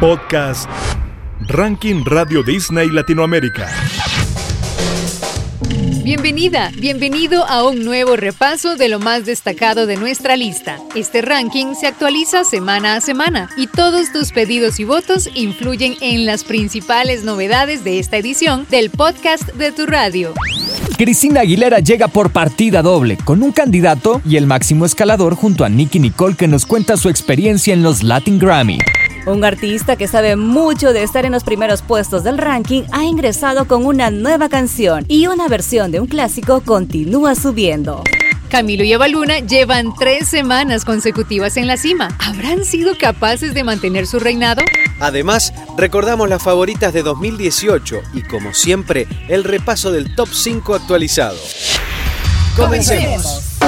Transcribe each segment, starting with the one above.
Podcast Ranking Radio Disney Latinoamérica. Bienvenida, bienvenido a un nuevo repaso de lo más destacado de nuestra lista. Este ranking se actualiza semana a semana y todos tus pedidos y votos influyen en las principales novedades de esta edición del podcast de tu radio. Cristina Aguilera llega por partida doble, con un candidato y el máximo escalador junto a Nicky Nicole que nos cuenta su experiencia en los Latin Grammy. Un artista que sabe mucho de estar en los primeros puestos del ranking ha ingresado con una nueva canción y una versión de un clásico continúa subiendo. Camilo y Evaluna llevan tres semanas consecutivas en la cima. ¿Habrán sido capaces de mantener su reinado? Además, recordamos las favoritas de 2018 y, como siempre, el repaso del top 5 actualizado. Comencemos.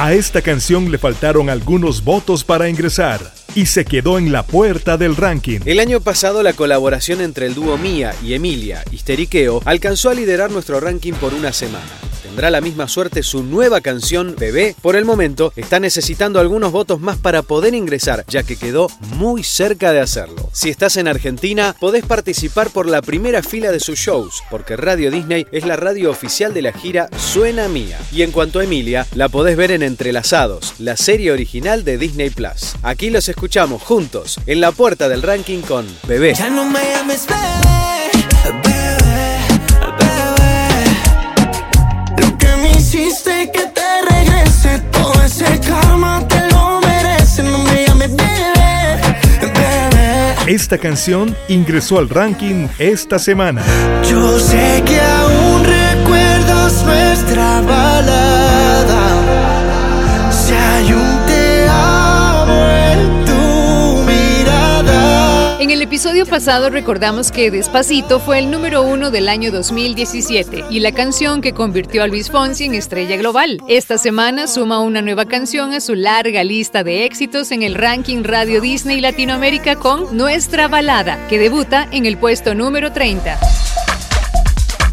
A esta canción le faltaron algunos votos para ingresar y se quedó en la puerta del ranking. El año pasado la colaboración entre el dúo Mía y Emilia, Histeriqueo, alcanzó a liderar nuestro ranking por una semana tendrá la misma suerte su nueva canción Bebé. Por el momento está necesitando algunos votos más para poder ingresar, ya que quedó muy cerca de hacerlo. Si estás en Argentina, podés participar por la primera fila de sus shows, porque Radio Disney es la radio oficial de la gira Suena Mía. Y en cuanto a Emilia, la podés ver en Entrelazados, la serie original de Disney Plus. Aquí los escuchamos juntos, en la puerta del ranking con Bebé. Ya no me llames que Esta canción ingresó al ranking esta semana. Yo sé que aún recuerdas nuestra balada. En el episodio pasado recordamos que Despacito fue el número uno del año 2017 y la canción que convirtió a Luis Fonsi en estrella global. Esta semana suma una nueva canción a su larga lista de éxitos en el ranking Radio Disney Latinoamérica con Nuestra Balada, que debuta en el puesto número 30.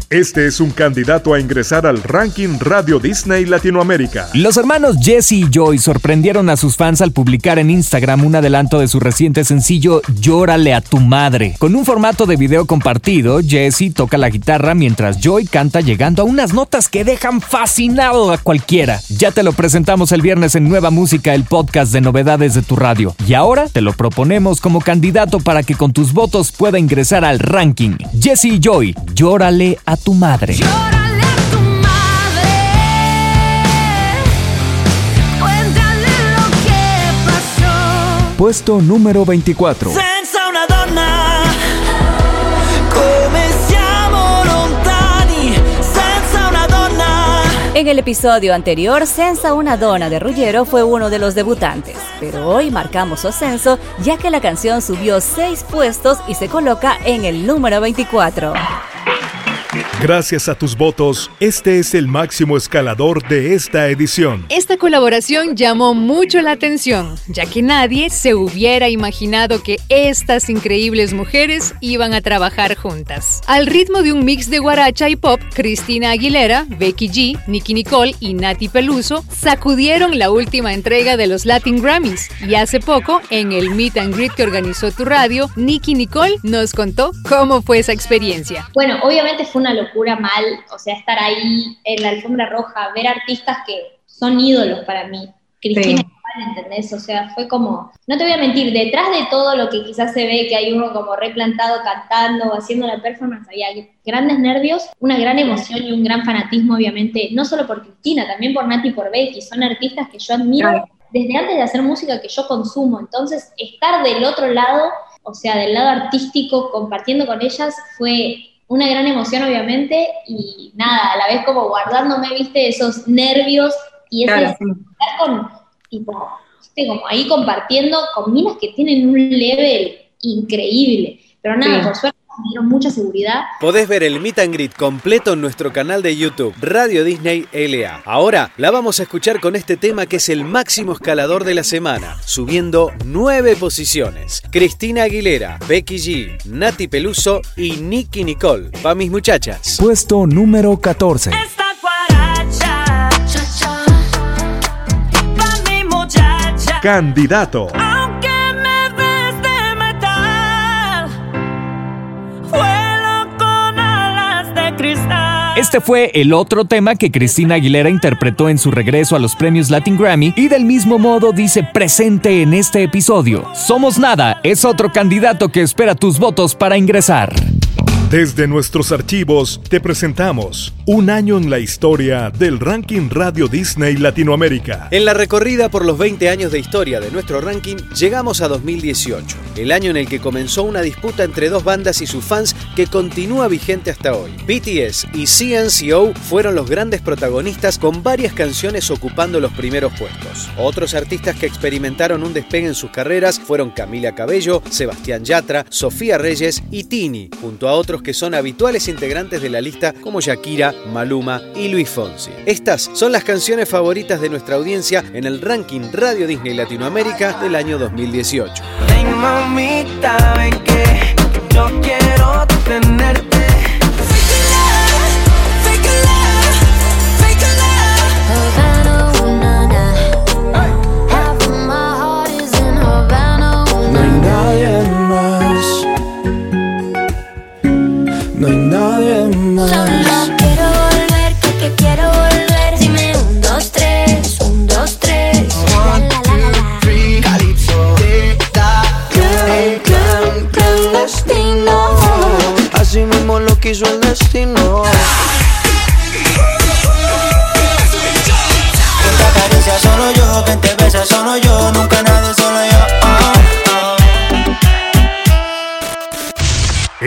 Este es un candidato a ingresar al ranking Radio Disney Latinoamérica. Los hermanos Jesse y Joy sorprendieron a sus fans al publicar en Instagram un adelanto de su reciente sencillo Llórale a tu madre. Con un formato de video compartido, Jesse toca la guitarra mientras Joy canta llegando a unas notas que dejan fascinado a cualquiera. Ya te lo presentamos el viernes en Nueva Música, el podcast de novedades de tu radio. Y ahora te lo proponemos como candidato para que con tus votos pueda ingresar al ranking. Jesse y Joy, Llórale a tu madre. Llórale a tu madre. Cuéntale lo que pasó. Puesto número 24. Senza una donna. Come siamo lontani. Senza una donna. En el episodio anterior, Senza una donna de Ruggero fue uno de los debutantes, pero hoy marcamos su ascenso ya que la canción subió 6 puestos y se coloca en el número 24. Gracias a tus votos, este es el máximo escalador de esta edición. Esta colaboración llamó mucho la atención, ya que nadie se hubiera imaginado que estas increíbles mujeres iban a trabajar juntas. Al ritmo de un mix de guaracha y pop, Cristina Aguilera, Becky G, Nicky Nicole y Nati Peluso sacudieron la última entrega de los Latin Grammys. Y hace poco, en el Meet and Greet que organizó tu radio, Nicky Nicole nos contó cómo fue esa experiencia. Bueno, obviamente fue una locura mal, o sea, estar ahí en la alfombra roja, ver artistas que son ídolos para mí. Cristina, sí. ¿entendés? O sea, fue como, no te voy a mentir, detrás de todo lo que quizás se ve que hay uno como replantado cantando o haciendo la performance, había grandes nervios, una gran emoción y un gran fanatismo, obviamente, no solo por Cristina, también por Nati y por Becky, son artistas que yo admiro claro. desde antes de hacer música que yo consumo, entonces estar del otro lado, o sea, del lado artístico, compartiendo con ellas, fue una gran emoción, obviamente, y nada, a la vez como guardándome, viste, esos nervios y ese claro, sí. estar con, tipo, viste, como ahí compartiendo con minas que tienen un level increíble. Pero nada, sí. por suerte me dieron mucha seguridad. Podés ver el Meet and Greet completo en nuestro canal de YouTube, Radio Disney LA. Ahora la vamos a escuchar con este tema que es el máximo escalador de la semana, subiendo nueve posiciones. Cristina Aguilera, Becky G, Nati Peluso y Nicky Nicole. Pa' mis muchachas. Puesto número 14. Esta guaracha, cha, cha, pa' mi muchacha. Candidato. Este fue el otro tema que Cristina Aguilera interpretó en su regreso a los premios Latin Grammy y del mismo modo dice presente en este episodio. Somos Nada es otro candidato que espera tus votos para ingresar. Desde nuestros archivos te presentamos un año en la historia del ranking Radio Disney Latinoamérica. En la recorrida por los 20 años de historia de nuestro ranking, llegamos a 2018, el año en el que comenzó una disputa entre dos bandas y sus fans que continúa vigente hasta hoy. BTS y CNCO fueron los grandes protagonistas con varias canciones ocupando los primeros puestos. Otros artistas que experimentaron un despegue en sus carreras fueron Camila Cabello, Sebastián Yatra, Sofía Reyes y Tini, junto a otros que son habituales integrantes de la lista como Shakira, Maluma y Luis Fonsi. Estas son las canciones favoritas de nuestra audiencia en el ranking Radio Disney Latinoamérica del año 2018. Hey, mamita, ven que yo quiero tenerte.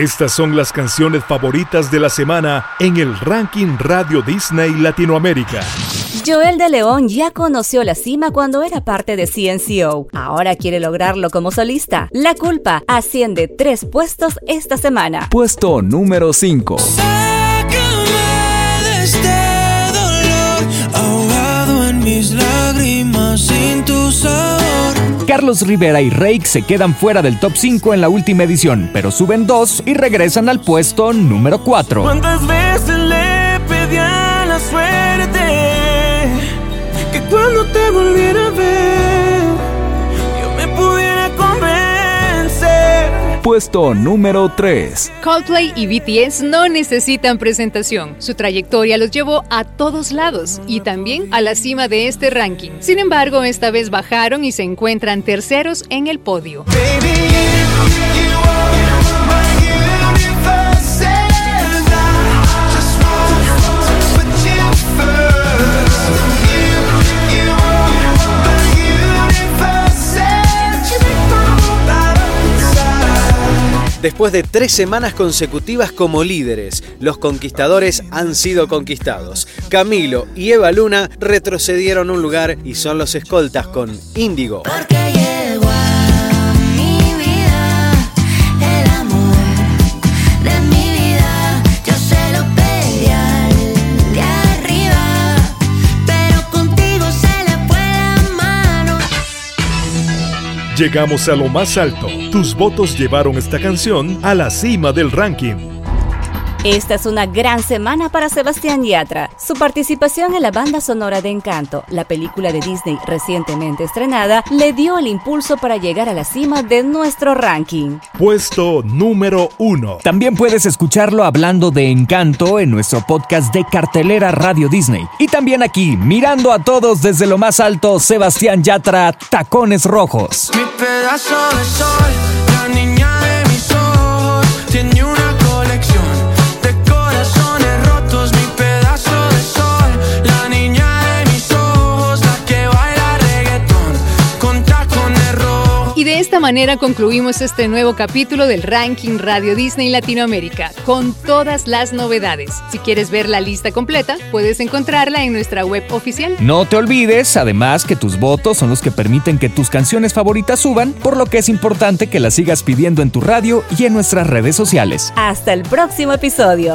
Estas son las canciones favoritas de la semana en el ranking Radio Disney Latinoamérica. Joel de León ya conoció la cima cuando era parte de CNCO. Ahora quiere lograrlo como solista. La culpa asciende tres puestos esta semana. Puesto número 5. Carlos Rivera y Rake se quedan fuera del top 5 en la última edición, pero suben dos y regresan al puesto número 4. ¿Cuántas veces le pedí a la suerte que cuando te volviera a ver Puesto número 3. Coldplay y BTS no necesitan presentación. Su trayectoria los llevó a todos lados y también a la cima de este ranking. Sin embargo, esta vez bajaron y se encuentran terceros en el podio. Baby, Después de tres semanas consecutivas como líderes, los conquistadores han sido conquistados. Camilo y Eva Luna retrocedieron un lugar y son los escoltas con Índigo. Llegamos a lo más alto. Tus votos llevaron esta canción a la cima del ranking. Esta es una gran semana para Sebastián Yatra. Su participación en la banda sonora de Encanto, la película de Disney recientemente estrenada, le dio el impulso para llegar a la cima de nuestro ranking. Puesto número 1. También puedes escucharlo hablando de Encanto en nuestro podcast de cartelera Radio Disney. Y también aquí, mirando a todos desde lo más alto, Sebastián Yatra, Tacones Rojos. Mi pedazo de sol, la niña de mis ojos, tiene una esta manera concluimos este nuevo capítulo del ranking Radio Disney Latinoamérica, con todas las novedades. Si quieres ver la lista completa, puedes encontrarla en nuestra web oficial. No te olvides, además, que tus votos son los que permiten que tus canciones favoritas suban, por lo que es importante que las sigas pidiendo en tu radio y en nuestras redes sociales. Hasta el próximo episodio.